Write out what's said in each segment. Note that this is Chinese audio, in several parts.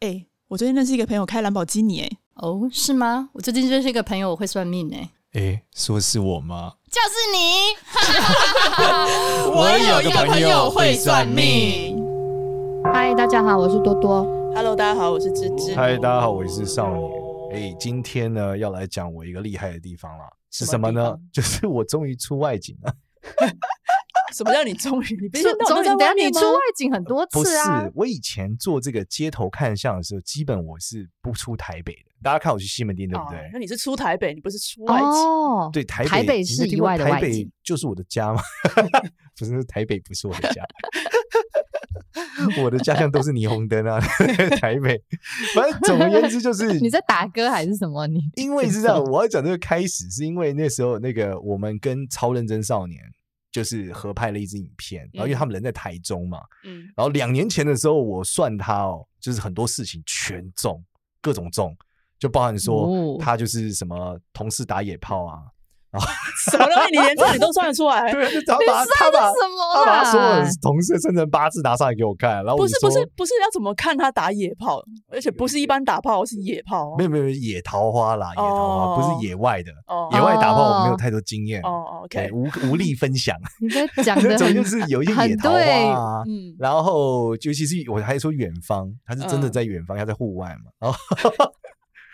哎、欸，我最近认识一个朋友开兰博基尼，哎，哦，是吗？我最近认识一个朋友，我会算命，哎，哎，说是我吗？就是你。我有一个朋友会算命。嗨，大家好，我是多多。Hello，大家好，我是芝芝。嗨，大家好，我是少年。哎，今天呢，要来讲我一个厉害的地方了，是什么呢？就是我终于出外景了。什么叫你终于？你别终于等下你出外景很多次啊！不是，我以前做这个街头看相的时候，基本我是不出台北的。大家看我去西门町，对不对？那你是出台北，你不是出外景？哦，对，台北台北是以外的外景，台北就是我的家嘛。不是，台北不是我的家。我的家乡都是霓虹灯啊，台北。反正总而言之，就是你在打歌还是什么？你因为是这样，我要讲这个开始，是因为那时候那个我们跟超认真少年。就是合拍了一支影片，然后因为他们人在台中嘛，嗯，然后两年前的时候，我算他哦，就是很多事情全中，各种中，就包含说他就是什么同事打野炮啊。啊！什么东西？你连这你都算得出来？对，他把他把他把所有同事生成八字拿上来给我看，然后不是不是不是要怎么看他打野炮？而且不是一般打炮，是野炮。没有没有野桃花啦，野桃花不是野外的。野外打炮我没有太多经验。哦，OK，无无力分享。你在讲的 总就是有一些野桃花啊，嗯，然后尤其是我还说远方，他是真的在远方，他在户外嘛，然后。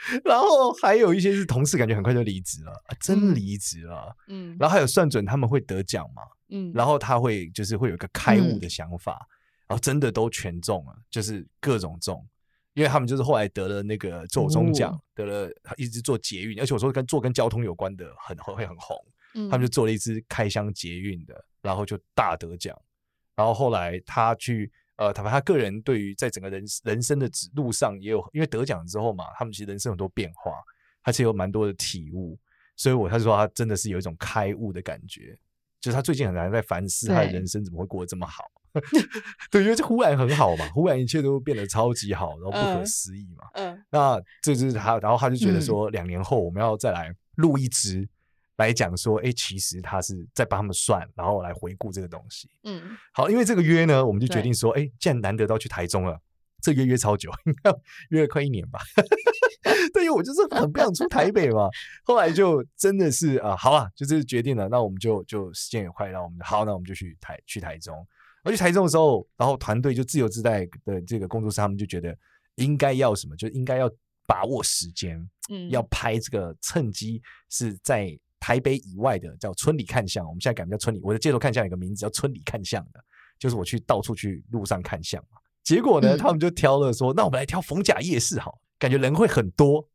然后还有一些是同事，感觉很快就离职了，啊、真离职了。嗯，然后还有算准他们会得奖嘛，嗯，然后他会就是会有一个开悟的想法，嗯、然后真的都全中了，就是各种中，因为他们就是后来得了那个走钟奖，哦、得了一直做捷运，而且我说跟做跟交通有关的很会很红，嗯，他们就做了一支开箱捷运的，然后就大得奖，然后后来他去。呃，坦白他个人对于在整个人人生的路上也有，因为得奖之后嘛，他们其实人生很多变化，他其实有蛮多的体悟，所以我他说他真的是有一种开悟的感觉，就是他最近很难在反思他的人生怎么会过得这么好，对，因为这忽然很好嘛，忽然一切都变得超级好，然后不可思议嘛，嗯，嗯，那这就是他，然后他就觉得说，两年后我们要再来录一支。来讲说，哎、欸，其实他是在帮他们算，然后来回顾这个东西。嗯，好，因为这个约呢，我们就决定说，哎对，既然难得到去台中了，这约约超久，应该约了快一年吧。对于我就是很不想出台北嘛，后来就真的是啊，好啊，就是决定了，那我们就就时间也快那，我们好，那我们就去台去台中。而去台中的时候，然后团队就自由自在的这个工作室，他们就觉得应该要什么，就应该要把握时间，嗯，要拍这个趁机是在。台北以外的叫村里看相，我们现在改名叫村里。我的街头看相有个名字叫村里看相的，就是我去到处去路上看相嘛。结果呢，嗯、他们就挑了说，那我们来挑逢甲夜市好，感觉人会很多，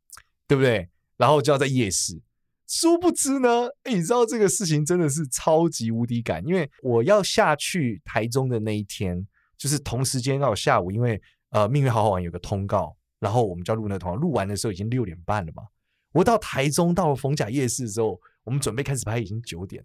对不对？然后就要在夜市。殊不知呢，哎，你知道这个事情真的是超级无敌赶，因为我要下去台中的那一天，就是同时间到下午，因为呃，命运好好玩有个通告，然后我们就要录那个通告，录完的时候已经六点半了嘛。我到台中到了逢甲夜市之后。我们准备开始拍，已经九点，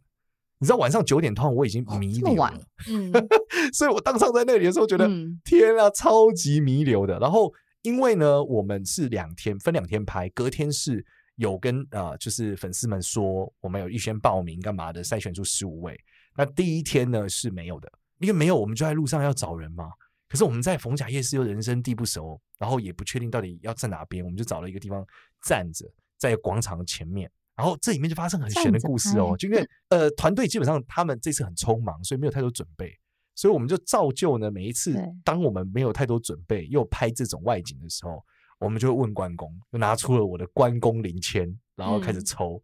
你知道晚上九点通常我已经弥留了，嗯，所以我当场在那里的时候觉得，嗯、天啊，超级弥留的。然后因为呢，我们是两天分两天拍，隔天是有跟啊、呃，就是粉丝们说我们有预先报名干嘛的，筛选出十五位。那第一天呢是没有的，因为没有，我们就在路上要找人嘛。可是我们在逢甲夜市又人生地不熟，然后也不确定到底要在哪边，我们就找了一个地方站着，在广场前面。然后这里面就发生很悬的故事哦，就因为呃团队基本上他们这次很匆忙，所以没有太多准备，所以我们就照旧呢，每一次当我们没有太多准备又拍这种外景的时候，我们就会问关公，就拿出了我的关公灵签，然后开始抽，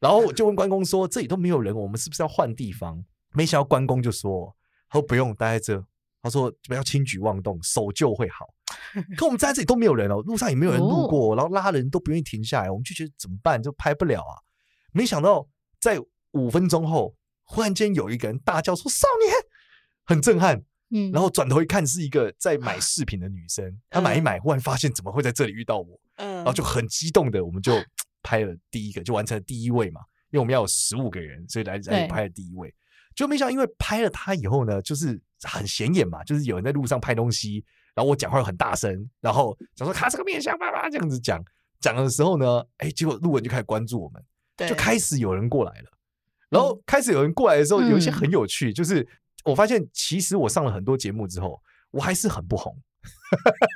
然后我就问关公说：“这里都没有人，我们是不是要换地方？”没想到关公就说：“他说不用待在这，他说不要轻举妄动，守旧会好。” 可我们在这里都没有人哦，路上也没有人路过，然后拉人都不愿意停下来，我们就觉得怎么办？就拍不了啊！没想到在五分钟后，忽然间有一个人大叫说：“少年！”很震撼。嗯，然后转头一看，是一个在买饰品的女生。她买一买，忽然发现怎么会在这里遇到我？嗯，然后就很激动的，我们就 拍了第一个，就完成了第一位嘛。因为我们要有十五个人，所以来来拍了第一位。就没想到，因为拍了她以后呢，就是很显眼嘛，就是有人在路上拍东西。然后我讲话又很大声，然后想说他这个面相爸爸这样子讲讲的时候呢，哎，结果路人就开始关注我们，对就开始有人过来了。然后开始有人过来的时候，有一些很有趣，嗯、就是我发现其实我上了很多节目之后，我还是很不红。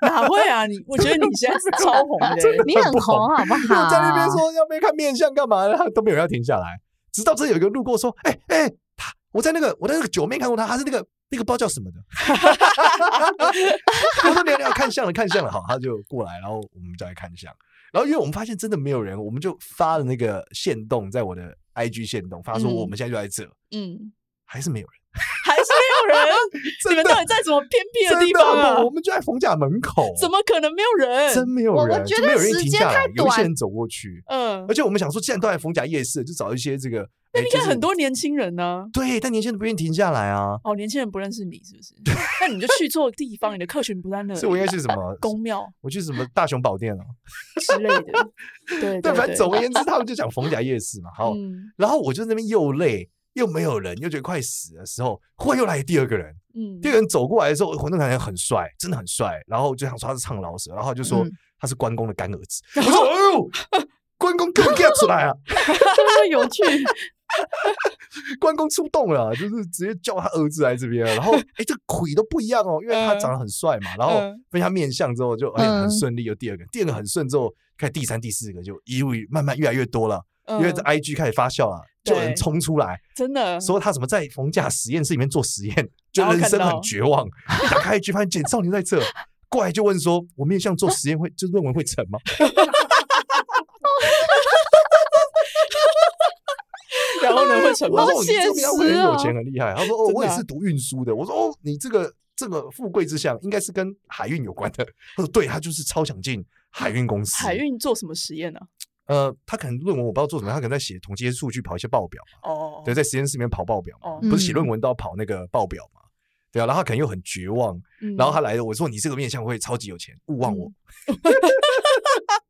哪会啊？你我觉得你现在是超红的，你很红好不好？在那边说要没看面相干嘛？都没有人要停下来，直到这有一个路过说：“哎、欸、哎、欸，他我在那个我在那个酒面看过他，他是那个那个包叫什么的。”我说：“你要看相了，看相了。”好，他就过来，然后我们再来看相。然后因为我们发现真的没有人，我们就发了那个线动在我的 IG 线动，发说我们现在就在这，嗯，还是没有人。还是没有人，你们到底在什么偏僻的地方啊？我们就在冯甲门口，怎么可能没有人？真没有人，我觉得时间太短，有些人走过去。嗯，而且我们想说，既然都在冯甲夜市，就找一些这个。那应该很多年轻人呢。对，但年轻人不愿意停下来啊。哦，年轻人不认识你是不是？那你就去错地方，你的客群不在那里。所以我应该去什么宫庙？我去什么大雄宝殿啊 之类的。对 对，反正总而言之，他们就讲逢甲夜市嘛。好，然后我就那边又累。又没有人，又觉得快死的时候，忽然又来第二个人。嗯，第二个人走过来的时候，活动感觉很帅，真的很帅。然后就想说他是唱老舍，然后就说他是关公的干儿子。我说：“哎呦，关公给我给出来啊！”这么有趣。关公出动了，就是直接叫他儿子来这边。然后，哎，这鬼都不一样哦，因为他长得很帅嘛。然后被他面相之后，就哎很顺利。有第二个，第二个很顺之后，开始第三、第四个就一路慢慢越来越多了。因为这 IG 开始发酵了。就有人冲出来，真的说他怎么在逢甲实验室里面做实验，就人生很绝望。一打开一句，发现简少年在这，过来就问说：“我面相做实验会，就论文会成吗？”然后呢，会成吗？我说：“你这边会很有钱，很厉害。”他说：“哦，我也是读运输的。”我说：“哦，你这个这个富贵之相，应该是跟海运有关的。”他说：“对，他就是超想进海运公司。”海运做什么实验呢？呃，他可能论文我不知道做什么，他可能在写统计数据，跑一些报表嘛。哦。对，在实验室里面跑报表嘛。哦。不是写论文都要跑那个报表嘛？对啊，然后他可能又很绝望，然后他来了，我说你这个面相会超级有钱，勿忘我。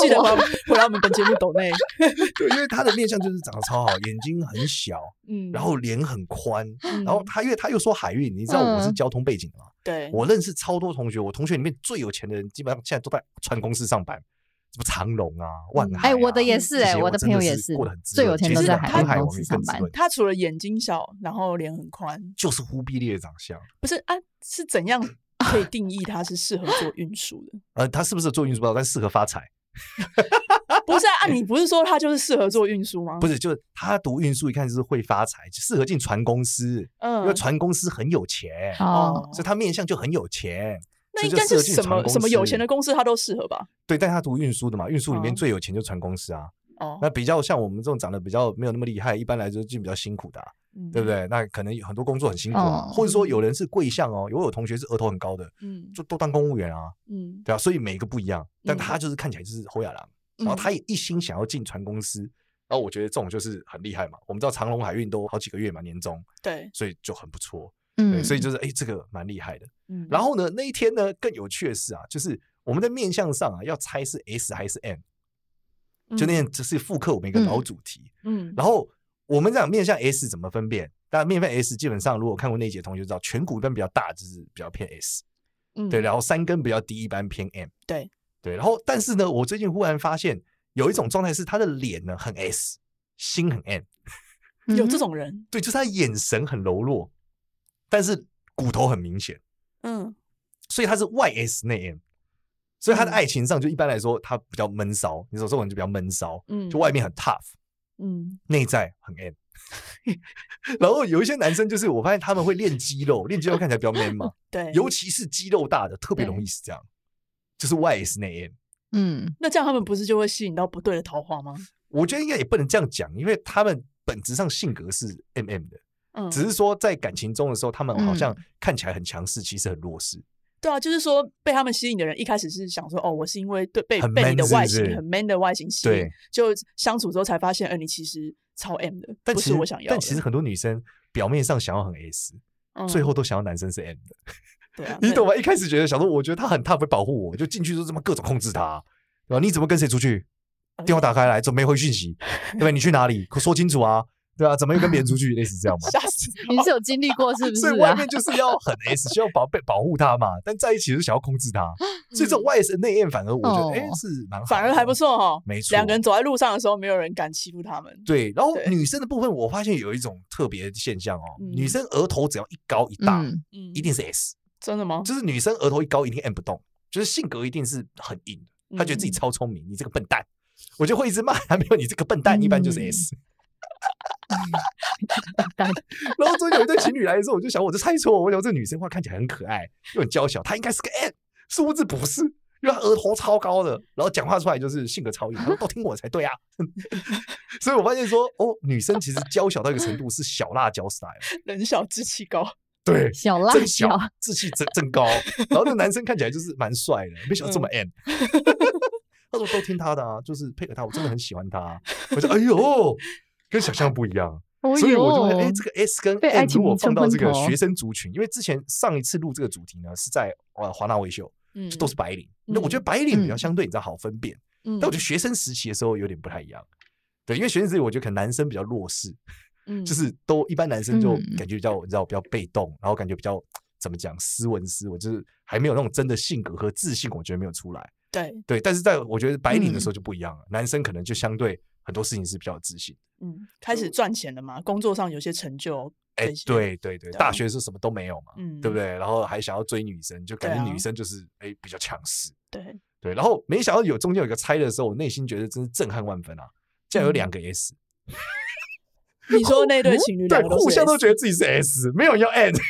记得回来我们本节目抖内。对，因为他的面相就是长得超好，眼睛很小，嗯，然后脸很宽，然后他因为他又说海运，你知道我是交通背景的嘛？对。我认识超多同学，我同学里面最有钱的人，基本上现在都在船公司上班。什么长隆啊，万海，哎，我的也是，哎，我的朋友也是，过得很最有钱都在海运公司上班。他除了眼睛小，然后脸很宽，就是忽必烈的长相。不是啊，是怎样可以定义他是适合做运输的？呃，他是不是做运输不知道，但适合发财。不是啊，你不是说他就是适合做运输吗？不是，就是他读运输一看就是会发财，适合进船公司。嗯，因为船公司很有钱哦，所以他面相就很有钱。那应该是什么什么有钱的公司，他都适合吧？对，但他读运输的嘛，运输里面最有钱就船公司啊。哦，那比较像我们这种长得比较没有那么厉害，一般来说就比较辛苦的，对不。对？那可能有很多工作很辛苦啊，或者说有人是贵相哦，有有同学是额头很高的，嗯，就都当公务员啊，嗯，对啊，所以每一个不一样，但他就是看起来就是侯亚郎，然后他也一心想要进船公司，然后我觉得这种就是很厉害嘛。我们知道长隆海运都好几个月嘛，年终，对，所以就很不错。对，所以。就是哎、欸，这个蛮厉害的。嗯，然后呢，那一天呢，更有趣的是啊，就是我们的面相上啊，要猜是 S 还是 M，就那天只是复刻我们一个老主题。嗯，然后我们讲面向 S 怎么分辨？当然，面向 S 基本上如果看过那节同学就知道，颧骨一般比较大，就是比较偏 S。嗯，对，然后三根比较低，一般偏 M。对对，然后但是呢，我最近忽然发现有一种状态是他的脸呢很 S，心很 M。有这种人？对，就是他眼神很柔弱。但是骨头很明显，嗯，所以他是外 S 内 M，所以他的爱情上就一般来说他比较闷骚，你说这种人就比较闷骚，嗯，就外面很 tough，嗯，内在很 M。然后有一些男生就是我发现他们会练肌肉，练肌肉看起来比较 man 嘛，对，尤其是肌肉大的特别容易是这样，就是外 S 内 M，嗯，那这样他们不是就会吸引到不对的桃花吗？我觉得应该也不能这样讲，因为他们本质上性格是 MM 的。嗯只是说在感情中的时候，他们好像看起来很强势，其实很弱势。对啊，就是说被他们吸引的人，一开始是想说，哦，我是因为对被被你的外形很 man 的外形吸引，就相处之后才发现，呃，你其实超 M 的，但不是我想要。但其实很多女生表面上想要很 S，最后都想要男生是 M 的。对啊，你懂吗？一开始觉得想说，我觉得他很他会保护我，就进去就这么各种控制他，对吧？你怎么跟谁出去？电话打开来，怎么没回讯息？对吧？你去哪里？可说清楚啊！对啊，怎么又跟别人出去？类似这样嘛？你是有经历过是不是？所以外面就是要很 S，需要保被保护他嘛。但在一起是想要控制他，所以这种外 S 内 M 反而我觉得哎是蛮反而还不错哈。没错，两个人走在路上的时候，没有人敢欺负他们。对，然后女生的部分，我发现有一种特别的现象哦，女生额头只要一高一大，一定是 S。真的吗？就是女生额头一高一定 M 不动，就是性格一定是很硬的，她觉得自己超聪明，你这个笨蛋，我就会一直骂，还没有你这个笨蛋，一般就是 S。然后终于有一对情侣来的时候，我就想，我就猜错，我想这女生话看起来很可爱，又很娇小，她应该是个 M，殊不知不是，因为她额头超高的，然后讲话出来就是性格超硬，她说都听我才对啊。所以我发现说，哦，女生其实娇小到一个程度是小辣椒 style，人小志气高，对，小辣椒，志气真真高。然后那个男生看起来就是蛮帅的，没想到这么 M。他说都听他的啊，就是配合他，我真的很喜欢他。我说哎呦。跟想象不一样，所以我就会哎，这个 S 跟 M 如果放到这个学生族群，因为之前上一次录这个主题呢是在呃华纳维秀，嗯，都是白领。那我觉得白领比较相对你知道好分辨，嗯但我觉得学生时期的时候有点不太一样，对，因为学生时期我觉得可能男生比较弱势，嗯，就是都一般男生就感觉比较你知道比较被动，然后感觉比较怎么讲斯文斯文，就是还没有那种真的性格和自信，我觉得没有出来，对。对，但是在我觉得白领的时候就不一样了，男生可能就相对。很多事情是比较有自信，嗯，开始赚钱了嘛，工作上有些成就，哎，对对对，大学是什么都没有嘛，嗯，对不对？然后还想要追女生，就感觉女生就是哎比较强势，对对。然后没想到有中间有一个猜的时候，我内心觉得真是震撼万分啊！竟然有两个 S，你说那对情侣对，互相都觉得自己是 S，没有人要 N。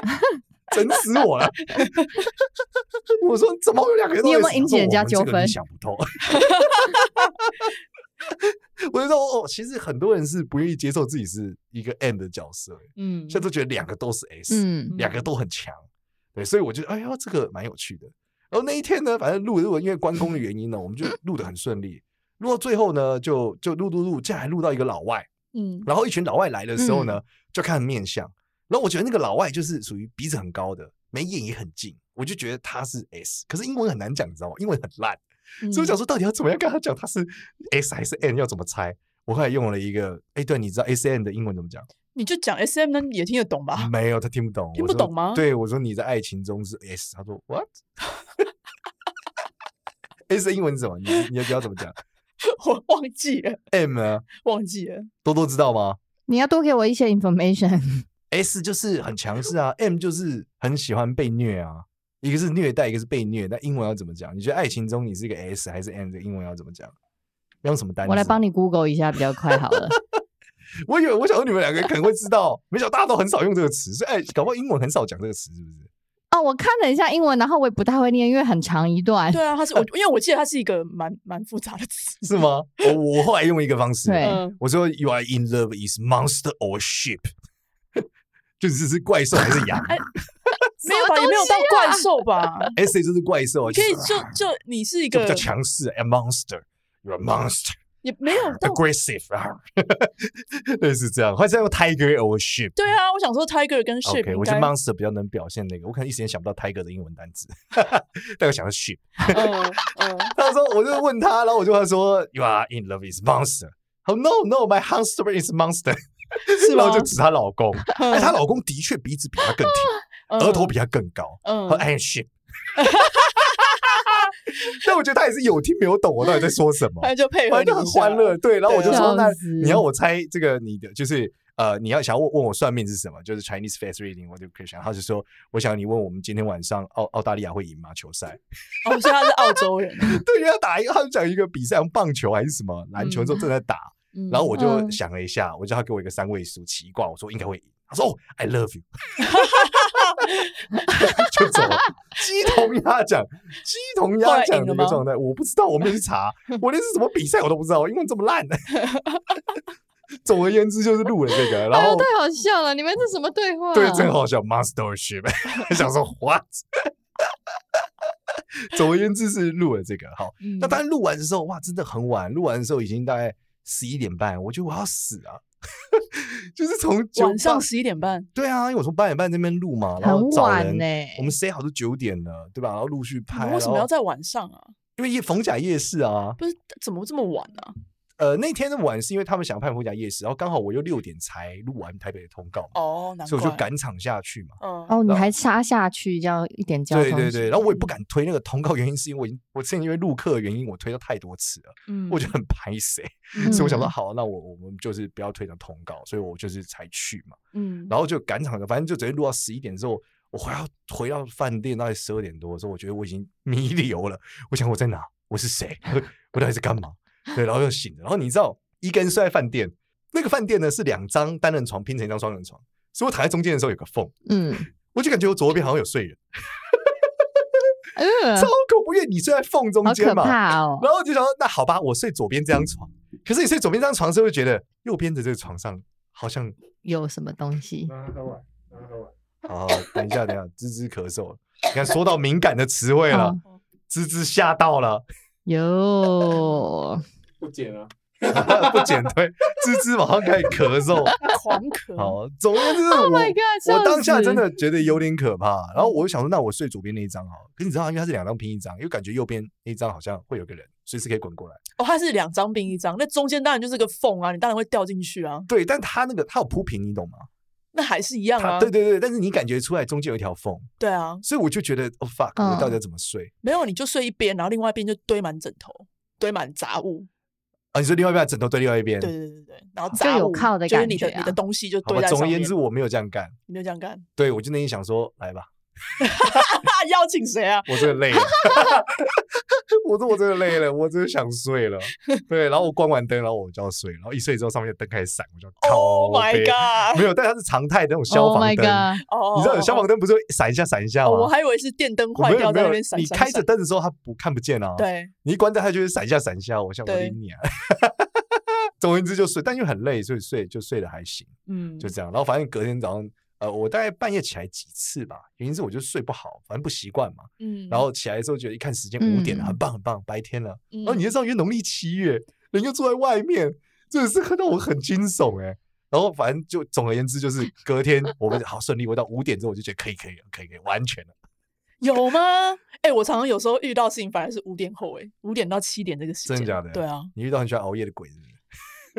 整死我了！我说怎么会有两个人？你有没有引起人家纠纷？想不透。我就说哦，其实很多人是不愿意接受自己是一个 M 的角色，嗯，现在都觉得两个都是 S，嗯，两个都很强，对，所以我觉得哎呀，这个蛮有趣的。然后那一天呢，反正录录，因为关公的原因呢，我们就录得很顺利。录到最后呢，就就录录录，竟然还录到一个老外，嗯，然后一群老外来的时候呢，就看面相。然后我觉得那个老外就是属于鼻子很高的，眉眼也很近，我就觉得他是 S。可是英文很难讲，你知道吗？英文很烂，嗯、所以我想说到底要怎么样跟他讲他是 S 还是 N，要怎么猜？我后来用了一个，哎，对，你知道 S N 的英文怎么讲？你就讲 S M 呢，也听得懂吧？没有，他听不懂，听不懂吗？对，我说你在爱情中是 S，他说 What？S 的英文是什么？你你要知道怎么讲？我忘记了。M 呢？忘记了。多多知道吗？你要多给我一些 information。S 就是很强势啊，M 就是很喜欢被虐啊，一个是虐待，一个是被虐。那英文要怎么讲？你觉得爱情中你是一个 S 还是 M？的英文要怎么讲？用什么单词？我来帮你 Google 一下比较快好了。我以为我想说你们两个可能会知道，没想到大家都很少用这个词，所以哎，搞不好英文很少讲这个词，是不是？哦，我看了一下英文，然后我也不太会念，因为很长一段。对啊，它是我，因为我记得它是一个蛮蛮复杂的词，是吗？我我后来用一个方式，对，我说 You are in love is monster or ship。就是是怪兽还是羊？没有吧，也没有到怪兽吧？S 就是怪兽，可以就就你是一个比较强势，a monster，you're a monster，也没有 aggressive 啊，类似这样，或者用 tiger or sheep。对啊，我想说 tiger 跟 sheep，我觉得 monster 比较能表现那个，我可能一时间想不到 tiger 的英文单词，但我想到 sheep。他说，我就问他，然后我就他说，you are in love is monster。Oh no no，my hamster is monster。是吗？然后就指她老公，哎，她老公的确鼻子比她更挺，额头比她更高，嗯，哎 shit，但我觉得他也是有听没有懂我到底在说什么，他就配合，就很欢乐，对，然后我就说，那你要我猜这个你的就是呃，你要想要问问我算命是什么，就是 Chinese face reading，我就可以想，他就说，我想你问我们今天晚上澳澳大利亚会赢吗？球赛？哦，所以他是澳洲人，对，要打一个，他就讲一个比赛，棒球还是什么篮球，之后正在打。然后我就想了一下，我叫他给我一个三位数奇卦，我说应该会赢。他说哦，I love you，就走了。鸡同鸭讲，鸡同鸭讲的一个状态，我不知道，我没去查，我连是什么比赛我都不知道，因为这么烂。总而言之，就是录了这个，然后太好笑了，你们这什么对话？对，真好笑，Monstership，想说 What？总而言之是录了这个，好，那当然录完的时候，哇，真的很晚，录完的时候已经大概。十一点半，我觉得我要死啊！就是从晚上十一点半，对啊，因为我从八点半那边录嘛，然后找人呢。我们 say 好都九点了，对吧？然后陆续拍。为什么要在晚上啊？因为夜逢甲夜市啊，不是怎么这么晚呢？呃，那天的晚是因为他们想要拍逢甲夜市，然后刚好我又六点才录完台北的通告哦，所以我就赶场下去嘛。嗯，哦，你还杀下去，这样一点交通。对对对，然后我也不敢推那个通告，原因是因为我已经我之前因为录课的原因，我推了太多次了，嗯，我觉得很拍谢，嗯、所以我想说好，那我我们就是不要推成通告，所以我就是才去嘛，嗯，然后就赶场的，反正就直接录到十一点之后，我回到回到饭店大概十二点多的时候，我觉得我已经 弥留了，我想我在哪？我是谁？我到底在干嘛？对，然后又醒了，然后你知道。一个人睡在饭店，那个饭店呢是两张单人床拼成一张双人床，所以我躺在中间的时候有个缝，嗯，我就感觉我左边好像有睡人，超恐怖，因为你睡在缝中间嘛，哦、然后我就想说，那好吧，我睡左边这张床，可是你睡左边这张床是会觉得右边的这个床上好像有什么东西。好，好，等一下，等一下，滋滋咳嗽，你看说到敏感的词汇了，滋滋吓到了，有 不剪啊。不减退，吱吱马上开始咳嗽，狂咳。好，总之就是我，我当下真的觉得有点可怕。然后我就想说，那我睡左边那一张好了。可是你知道，因为它是两张拼一张，因为感觉右边那一张好像会有个人随时可以滚过来。哦，它是两张拼一张，那中间当然就是个缝啊，你当然会掉进去啊。对，但它那个它有铺平，你懂吗？那还是一样啊。对对对，但是你感觉出来中间有一条缝。对啊，所以我就觉得，哦 fuck，我到底要怎么睡？没有，你就睡一边，然后另外一边就堆满枕头，堆满杂物。啊，你说另外一边枕头堆另外一边，对对对对，然后杂物靠的感觉，就是你的你的东西就堆在上面。总而言之，我没有这样干，你没有这样干。对，我就那天想说，来吧。邀请谁啊？我真的累了，我说我真的累了，我真的想睡了。对，然后我关完灯，然后我就要睡，然后一睡之后，上面的灯开始闪，我就靠。Oh my god！没有，但它是常态那种消防灯。Oh 你知道有消防灯不是会闪一下闪一下吗？我还以为是电灯坏掉在那边闪。你开着灯的时候，它不看不见啊。对，你一关灯，它就会闪一下闪一下。我想我理你啊。总而言之就睡，但又很累，所以睡就睡得还行。嗯，就这样。然后反正隔天早上。呃，我大概半夜起来几次吧，原因是我就睡不好，反正不习惯嘛。嗯，然后起来的时候觉得一看时间五点了，很棒很棒，白天了。然后你就知道，因为农历七月，人又坐在外面，真的是看到我很惊悚哎。然后反正就总而言之，就是隔天我们 好顺利，我到五点之后我就觉得可以可以可以可以完全了。有吗？哎，我常常有时候遇到事情反而是五点后哎，五点到七点这个时间。真的假的？对啊，你遇到很喜欢熬夜的鬼是不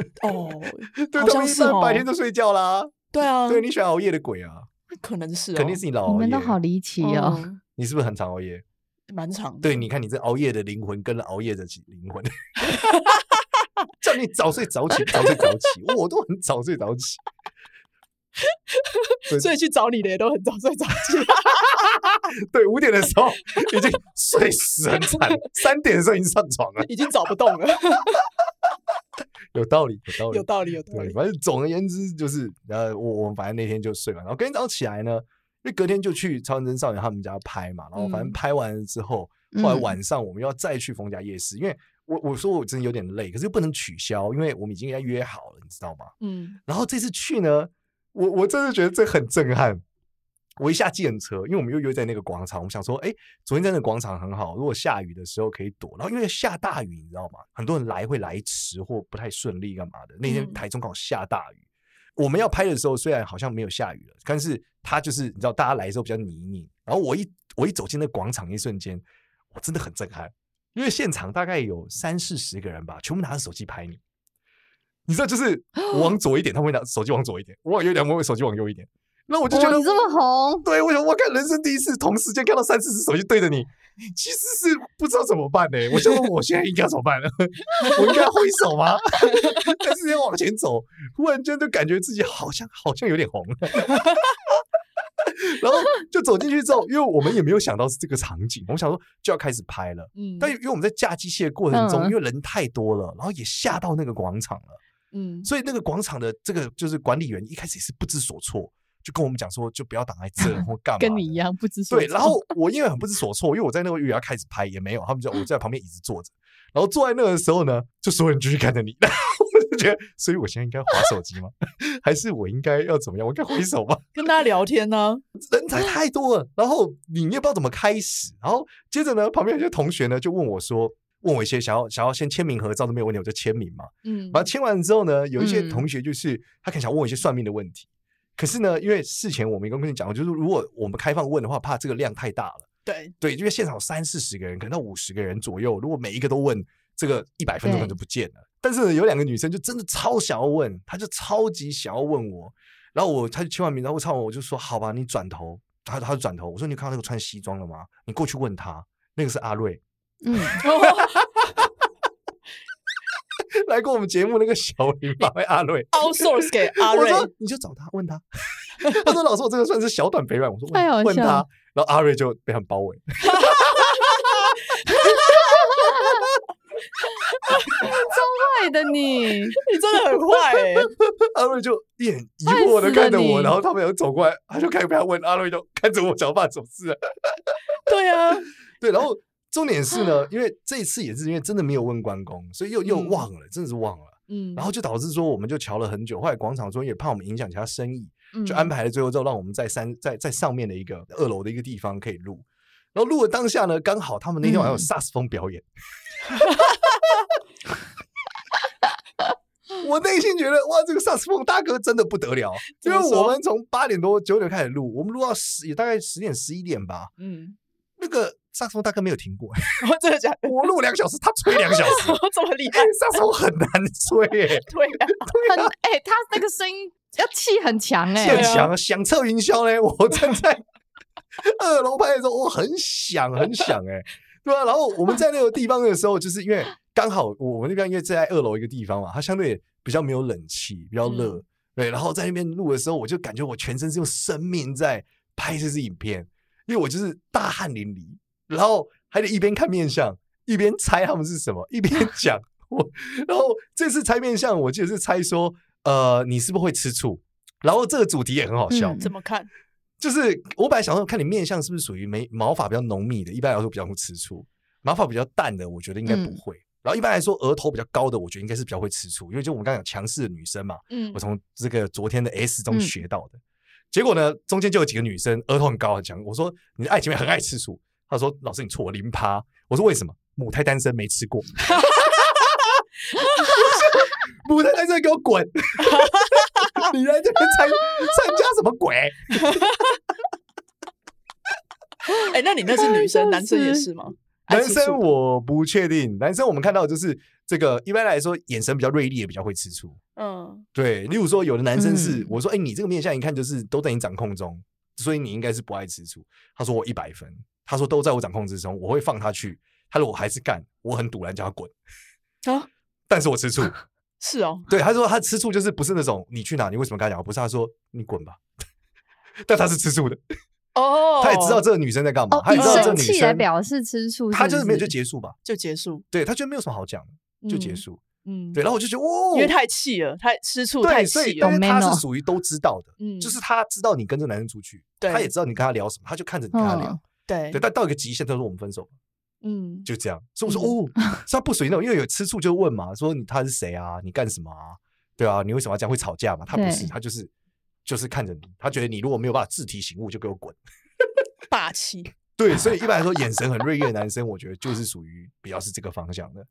是？哦，对，他们一般白天就睡觉啦。对啊，对，你喜欢熬夜的鬼啊？可能是，肯定是你老熬夜。你们都好离奇哦！你是不是很常熬夜？蛮常。对，你看你这熬夜的灵魂跟了熬夜的灵魂，叫你早睡早起，早睡早起，我都很早睡早起。所以去找你的也都很早睡早起。对，五点的时候已经睡死很惨，三点的时候已经上床了，已经找不动了。有道理，有道理，有道理，有道理。反正总而言之就是，呃，我我们反正那天就睡了，然后隔天早上起来呢，因为隔天就去超人真少年他们家拍嘛，然后反正拍完了之后，后来晚上我们要再去冯家夜市，因为我我说我真的有点累，可是又不能取消，因为我们已经要约好了，你知道吗？嗯。然后这次去呢，我我真的觉得这很震撼。我一下计程车，因为我们又约在那个广场，我们想说，哎，昨天在那个广场很好，如果下雨的时候可以躲。然后因为下大雨，你知道吗？很多人来会来迟或不太顺利，干嘛的？那天台中刚好下大雨，嗯、我们要拍的时候虽然好像没有下雨了，但是它就是你知道，大家来的时候比较泥泞。然后我一我一走进那广场，一瞬间，我真的很震撼，因为现场大概有三四十个人吧，全部拿着手机拍你。你知道，就是我往左一点，他们会拿手机往左一点；我往右一点，他们会手机往右一点。那我就觉得你这么红，对我想我看人生第一次同时间看到三四只手机对着你，其实是不知道怎么办呢、欸。我想问我现在应该怎么办呢？我应该挥手吗？还是要往前走？忽然间就感觉自己好像好像有点红，然后就走进去之后，因为我们也没有想到是这个场景，我们想说就要开始拍了。嗯，但因为我们在架机器的过程中，因为人太多了，然后也下到那个广场了，嗯，所以那个广场的这个就是管理员一开始也是不知所措。就跟我们讲说，就不要挡在这 或干嘛。跟你一样不知所措。对，然后我因为很不知所措，因为我在那个月要开始拍，也没有，他们就我在旁边椅子坐着，然后坐在那个时候呢，就所有人继续看着你，然后我就觉得，所以我现在应该划手机吗？还是我应该要怎么样？我应该挥手吗？跟大家聊天呢？人才太多了，然后你也不知道怎么开始，然后接着呢，旁边有些同学呢就问我说，问我一些想要想要先签名合照都没有问题，我就签名嘛。嗯，然后签完之后呢，有一些同学就是他可能想问我一些算命的问题。可是呢，因为事前我们刚跟你讲过，就是如果我们开放问的话，怕这个量太大了。对对，因为现场有三四十个人，可能到五十个人左右，如果每一个都问，这个一百分钟可能就不见了。但是有两个女生就真的超想要问，她就超级想要问我，然后我她就签完名，然后我唱完我就说好吧，你转头，她她就转头，我说你看到那个穿西装的吗？你过去问他，那个是阿瑞，嗯，来过我们节目那个小林吧，阿瑞，outsource 给阿瑞，我说你就找他问他，他说老师我这个算是小短肥软，我说问问他，然后阿瑞就被他们包围。超坏的你，你真的很坏哎、欸！阿瑞就一脸疑惑的看着我，然后他们有走过来，他就开始不要问阿瑞，就看着我想办法走事。对啊，对，然后重点是呢，因为这一次也是因为真的没有问关公，所以又又忘了，嗯、真的是忘了。嗯，然后就导致说我们就瞧了很久，后来广场中也怕我们影响其他生意，嗯、就安排了最后之后让我们在三在在上面的一个二楼的一个地方可以录。然后录的当下呢，刚好他们那天晚上有萨斯风表演。嗯 我内心觉得哇，这个萨斯风大哥真的不得了，因为我们从八点多九点开始录，我们录到十也大概十点十一点吧。嗯，那个萨斯风大哥没有停过，我真的假的？我录两小时，他吹两小时，这么厉害？萨斯风很难吹，哎，对呀，很哎，他那个声音要气很强，哎，很强，响彻云霄嘞！我站在二楼拍的时候，我很响，很响，哎。对啊，然后我们在那个地方的时候，就是因为刚好我们那边因为在二楼一个地方嘛，它相对比较没有冷气，比较热，嗯、对。然后在那边录的时候，我就感觉我全身是用生命在拍这支影片，因为我就是大汗淋漓，然后还得一边看面相，一边猜他们是什么，一边讲我。然后这次猜面相，我记得是猜说，呃，你是不是会吃醋？然后这个主题也很好笑，嗯、怎么看？就是我本来想说，看你面相是不是属于眉毛发比较浓密的，一般来说比较会吃醋；毛发比较淡的，我觉得应该不会。嗯、然后一般来说，额头比较高的，我觉得应该是比较会吃醋，因为就我们刚刚讲强势的女生嘛。嗯，我从这个昨天的 S 中学到的。嗯、结果呢，中间就有几个女生额头很高很强。我说你的爱情面很爱吃醋，她说老师你错了零趴。我说为什么？母胎单身没吃过。母胎单身给我滚！你来这边参参加什么鬼？哎、欸，那你那是女生，男生也是吗？男生我不确定。男生我们看到的就是这个，一般来说眼神比较锐利，也比较会吃醋。嗯，对。例如说，有的男生是、嗯、我说，哎、欸，你这个面相一看就是都在你掌控中，所以你应该是不爱吃醋。他说我一百分，他说都在我掌控之中，我会放他去。他说我还是干，我很赌然，叫他滚。啊！但是我吃醋。是哦，对，他说他吃醋就是不是那种你去哪，你为什么跟他讲？不是，他说你滚吧，但他是吃醋的哦，他也知道这个女生在干嘛，他也知道这个女生来表示吃醋，他就是没有就结束吧，就结束，对他觉得没有什么好讲的，就结束，嗯，对，然后我就觉得哦，因为太气了，太吃醋太气了，他是属于都知道的，嗯，就是他知道你跟这个男生出去，他也知道你跟他聊什么，他就看着你跟他聊，对，对，但到一个极限，他说我们分手。嗯，就这样，所以我说哦，是他不属于那种，因为有吃醋就问嘛，说你他是谁啊？你干什么啊？对啊，你为什么要这样会吵架嘛？他不是，他就是就是看着你，他觉得你如果没有办法自提醒悟，就给我滚，霸气。对，所以一般来说，眼神很锐利的男生，我觉得就是属于比较是这个方向的。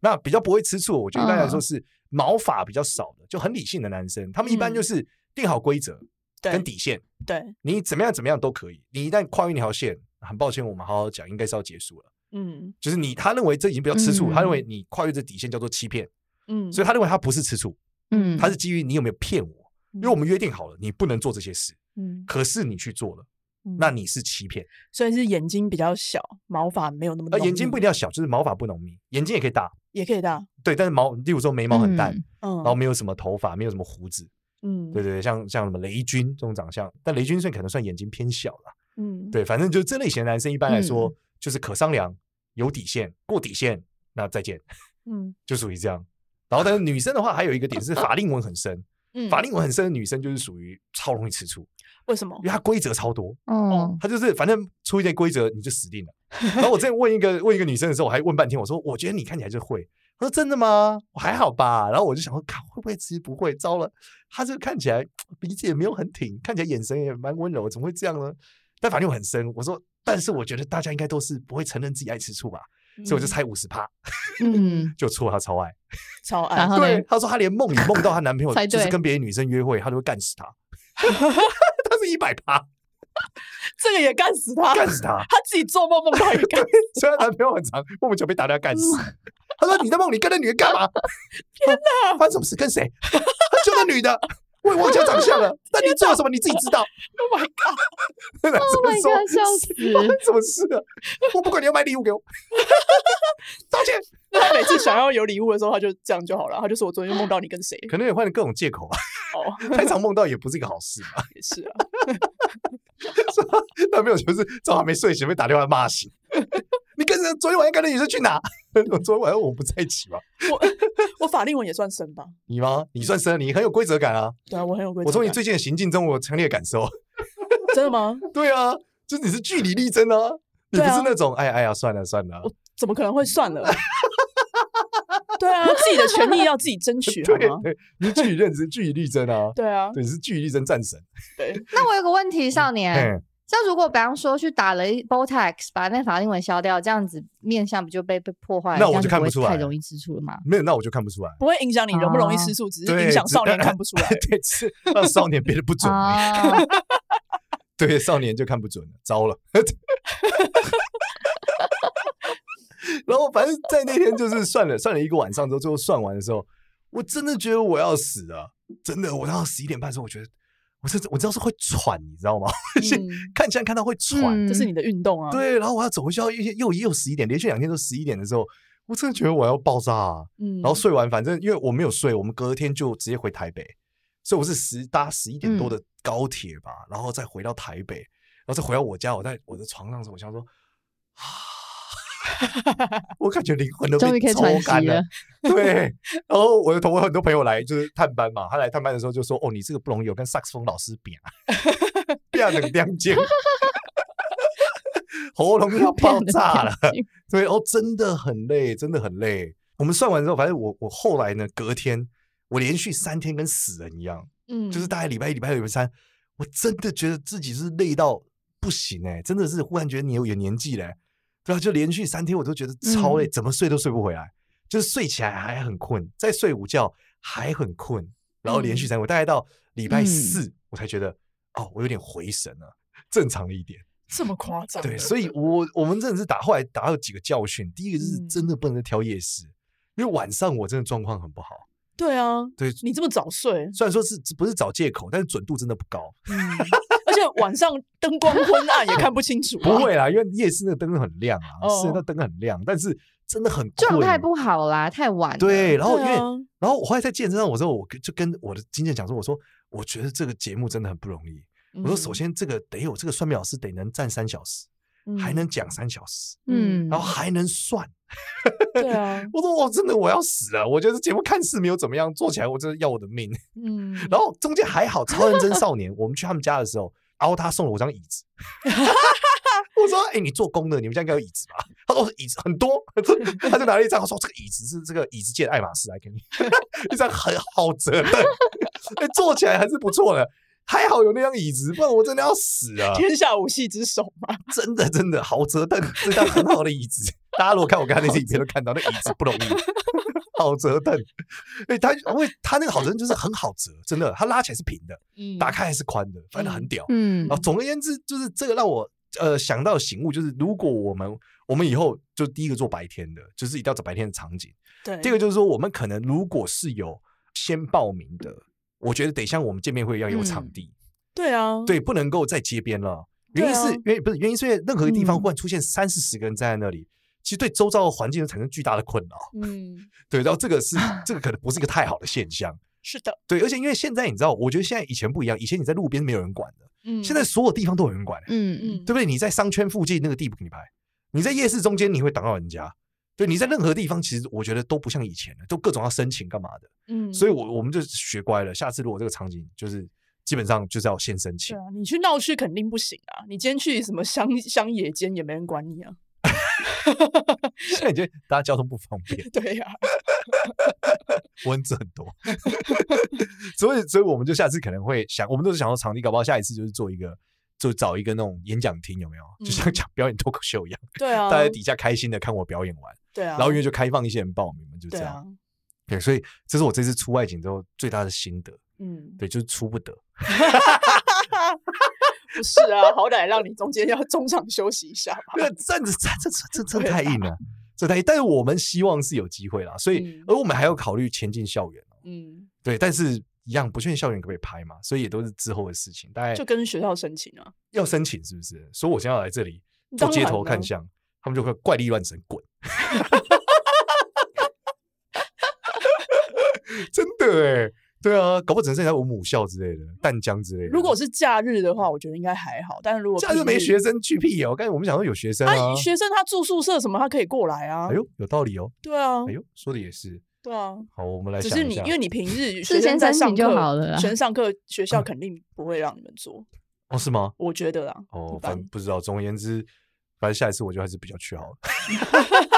那比较不会吃醋，我觉得一般来说是毛发比较少的，就很理性的男生，他们一般就是定好规则跟底线，对你怎么样怎么样都可以，你一旦跨越那条线，很抱歉，我们好好讲，应该是要结束了。嗯，就是你，他认为这已经比较吃醋，嗯、他认为你跨越这底线叫做欺骗，嗯，所以他认为他不是吃醋，嗯，他是基于你有没有骗我，嗯、因为我们约定好了，你不能做这些事，嗯，可是你去做了，嗯、那你是欺骗，所以是眼睛比较小，毛发没有那么呃，眼睛不一定要小，就是毛发不浓密，眼睛也可以大，也可以大，对，但是毛，例如说眉毛很淡，嗯，然后没有什么头发，没有什么胡子，嗯，对对对，像像什么雷军这种长相，但雷军算可能算眼睛偏小了，嗯，对，反正就这类型的男生一般来说。嗯就是可商量，有底线，过底线，那再见，嗯，就属于这样。然后，但是女生的话，还有一个点是法令纹很深，嗯，法令纹很深的女生就是属于超容易吃醋。为什么？因为她规则超多，哦，她就是反正出一点规则你就死定了。然后我之前问一个问一个女生的时候，我还问半天，我说我觉得你看起来就会，她说真的吗？我还好吧。然后我就想说，看会不会其实不会？糟了，她这个看起来 鼻子也没有很挺，看起来眼神也蛮温柔，怎么会这样呢？但法令纹很深，我说。但是我觉得大家应该都是不会承认自己爱吃醋吧，嗯、所以我就猜五十趴，嗯，就错他超爱，超爱，对，他说他连梦里梦到她男朋友就是跟别的女生约会，他都会干死他，他是一百趴，这个也干死他，干死他，他自己做梦梦到也干死，虽然男朋友很长，莫名其妙被打掉干死，他说你在梦里跟那女的干嘛？天哪！发生什么事？跟谁？就那女的。我也忘记长相了，那你做了什么？你自己知道。Oh my god！Oh my god！笑死！什么事啊？我不管你要买礼物给我，道歉。他每次想要有礼物的时候，他就这样就好了。他就说我昨天梦到你跟谁？可能也换了各种借口吧。哦，太常梦到也不是一个好事嘛？也是啊。他没有，就是早上没睡醒被打电话骂醒。昨天晚上跟那女生去哪？我昨天晚上我们不在一起吗？我 我法令纹也算深吧？你吗？你算深，你很有规则感啊。对啊，我很有规则。我从你最近的行径中，我有强烈感受。真的吗？对啊，就是你是据理力争啊，你不是那种哎呀哎呀算了算了。我怎么可能会算了？对啊，自己的权利要自己争取，好吗？对，你是据理认真，据理力争啊。对啊，对，你是据理力争战神。对。那我有个问题，少年。那如果比方说去打了 Botox，把那法令纹消掉，这样子面相不就被被破坏？那我就看不出来，太容易吃醋了吗？没有，那我就看不出来，不会影响你容不容易吃醋，只是影响少年看不出来。对，是让少年变得不准。对，少年就看不准了，糟了。然后反正在那天就是算了算了一个晚上之后，最后算完的时候，我真的觉得我要死了，真的。我到十一点半的时候，我觉得。我是我知道是会喘，你知道吗？嗯、看起来看到会喘，嗯、这是你的运动啊。对，然后我要走回去，又又又十一点，连续两天都十一点的时候，我真的觉得我要爆炸啊！嗯，然后睡完，反正因为我没有睡，我们隔天就直接回台北，所以我是十搭十一点多的高铁吧，嗯、然后再回到台北，然后再回到我家，我在我的床上的时候，我想说啊。我感觉灵魂都被抽干了，了对。然后我的同我很多朋友来就是探班嘛，他来探班的时候就说：“哦，你这个不容易，有跟萨克斯风老师比啊，变成两件，喉咙要爆炸了。”对，哦，真的很累，真的很累。我们算完之后，反正我我后来呢，隔天我连续三天跟死人一样，嗯，就是大概礼拜一、礼拜二、礼拜三，我真的觉得自己是累到不行哎、欸，真的是忽然觉得你有有年纪嘞、欸。对啊，就连续三天我都觉得超累，怎么睡都睡不回来，就是睡起来还很困，再睡午觉还很困，然后连续三天，我大概到礼拜四我才觉得哦，我有点回神了，正常了一点。这么夸张？对，所以我我们真的是打后来打了几个教训，第一个就是真的不能再挑夜市，因为晚上我真的状况很不好。对啊，对你这么早睡，虽然说是不是找借口，但是准度真的不高。而且晚上灯光昏暗也看不清楚。不会啦，因为夜市那个灯很亮啊，是那灯很亮，但是真的很状态不好啦，太晚。对，然后因为然后我后来在健身上，我说我就跟我的经纪人讲说，我说我觉得这个节目真的很不容易。我说首先这个得有这个算命老师得能站三小时，还能讲三小时，嗯，然后还能算。对啊，我说我真的我要死了，我觉得这节目看似没有怎么样，做起来我真的要我的命。嗯，然后中间还好，超认真少年，我们去他们家的时候。然后他送了我张椅子，我说：“哎，你做工的，你们家应该有椅子吧？” 他说：“椅子很多。” 他就拿了一张，他说：“这个椅子是这个椅子界的爱马仕来给你，一张很好折凳，哎，坐起来还是不错的。还好有那张椅子，不然我真的要死啊！天下无戏之手嘛，真的真的好折凳，这张很好的椅子。大家如果看我刚才那些影片，都看到那椅子不容易。”好折凳，哎，他因为他那个好折凳就是很好折，真的，他拉起来是平的，嗯，打开还是宽的，反正很屌，嗯。啊总而言之，就是这个让我呃想到醒悟，就是如果我们我们以后就第一个做白天的，就是一定要找白天的场景。对，第二个就是说，我们可能如果是有先报名的，我觉得得像我们见面会一样有场地。对啊，对，不能够在街边了。原因是，原因不是原因，是因为任何一个地方忽然出现三四十个人站在那里。其实对周遭的环境产生巨大的困扰，嗯，对，然后这个是 这个可能不是一个太好的现象，是的，对，而且因为现在你知道，我觉得现在以前不一样，以前你在路边没有人管的，嗯，现在所有地方都有人管，嗯嗯，对不对？你在商圈附近那个地不给你拍，你在夜市中间你会挡到人家，对，你在任何地方其实我觉得都不像以前了，都各种要申请干嘛的，嗯，所以我我们就学乖了，下次如果这个场景就是基本上就是要先申请，对啊，你去闹区肯定不行啊，你今天去什么乡乡野间也没人管你啊。现在觉得大家交通不方便，对呀，蚊子很多，所以所以我们就下次可能会想，我们都是想说场地，搞不好下一次就是做一个，就找一个那种演讲厅，有没有？就像讲表演脱口秀一样，对啊，大家底下开心的看我表演完，对啊，然后因为就开放一些人报名嘛，就这样，对，所以这是我这次出外景之后最大的心得，嗯，对，就是出不得。不是啊，好歹让你中间要中场休息一下吧。那站着站着这这这太硬了。这太硬，但是我们希望是有机会啦，所以、嗯、而我们还要考虑前进校园。嗯，对，但是一样不确定校园可不可以拍嘛，所以也都是之后的事情。大概就跟学校申请啊，要申请是不是？所以我现在要来这里做街头看相，他们就会怪力乱神滚。真的哎，对啊，搞不好只剩下我母校之类的，淡江之类的。如果是假日的话，我觉得应该还好。但是如果假日没学生去屁哦，刚才我们讲说有学生啊，学生他住宿舍什么，他可以过来啊。哎呦，有道理哦。对啊，哎呦，说的也是。对啊，好，我们来想。只是你，因为你平日 学生在上课就好了，学生上课学校肯定不会让你们做。哦，是吗？我觉得啊。哦，反正不知道。总而言之，反正下一次我就还是比较去好了。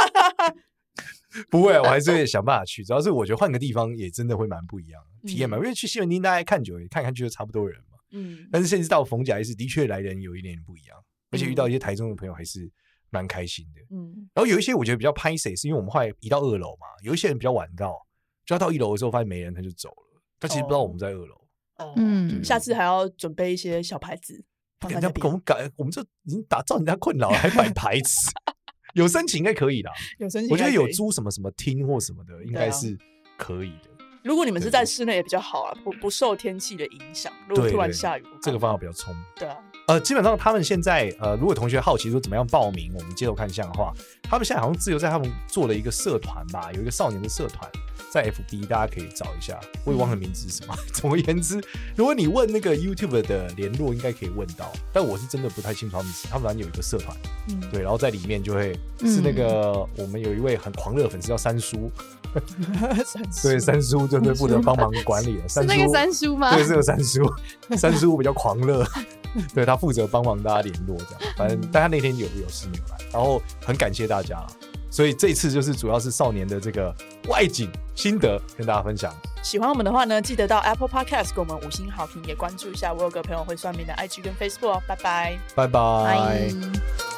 不会，我还是会 想办法去。主要是我觉得换个地方也真的会蛮不一样，体验嘛。因为去西门町大家看久了，看看去就差不多人嘛。嗯。但是甚至到逢甲夜市，的确来人有一点点不一样，而且遇到一些台中的朋友还是。蛮开心的，嗯，然后有一些我觉得比较拍谁，是因为我们后来移到二楼嘛，有一些人比较晚到，就要到一楼的时候发现没人，他就走了，他其实不知道我们在二楼，哦，嗯，下次还要准备一些小牌子，人家不给我们改，我们这已经打造人家困扰了，还摆牌子，有申请应该可以的，有申请，我觉得有租什么什么厅或什么的，应该是可以的。如果你们是在室内也比较好啊，不不受天气的影响。如果突然下雨，这个方法比较聪明。对啊。呃，基本上他们现在呃，如果同学好奇说怎么样报名我们街头看相的话，他们现在好像自由在他们做了一个社团吧，有一个少年的社团在 FB，大家可以找一下。我也忘了名字是什么。总而言之，如果你问那个 YouTube 的联络，应该可以问到。但我是真的不太清楚他们是，他们反正有一个社团，嗯，对，然后在里面就会是那个我们有一位很狂热的粉丝叫三叔，对，三叔就是负责帮忙管理的。是那个三叔吗？对，是个三叔，三叔比较狂热。对，他负责帮忙大家联络，这样，反正但他那天有有事没有来，然后很感谢大家，所以这次就是主要是少年的这个外景心得跟大家分享。喜欢我们的话呢，记得到 Apple Podcast 给我们五星好评，也关注一下我有个朋友会算命的 IG 跟 Facebook 哦，拜拜，拜拜。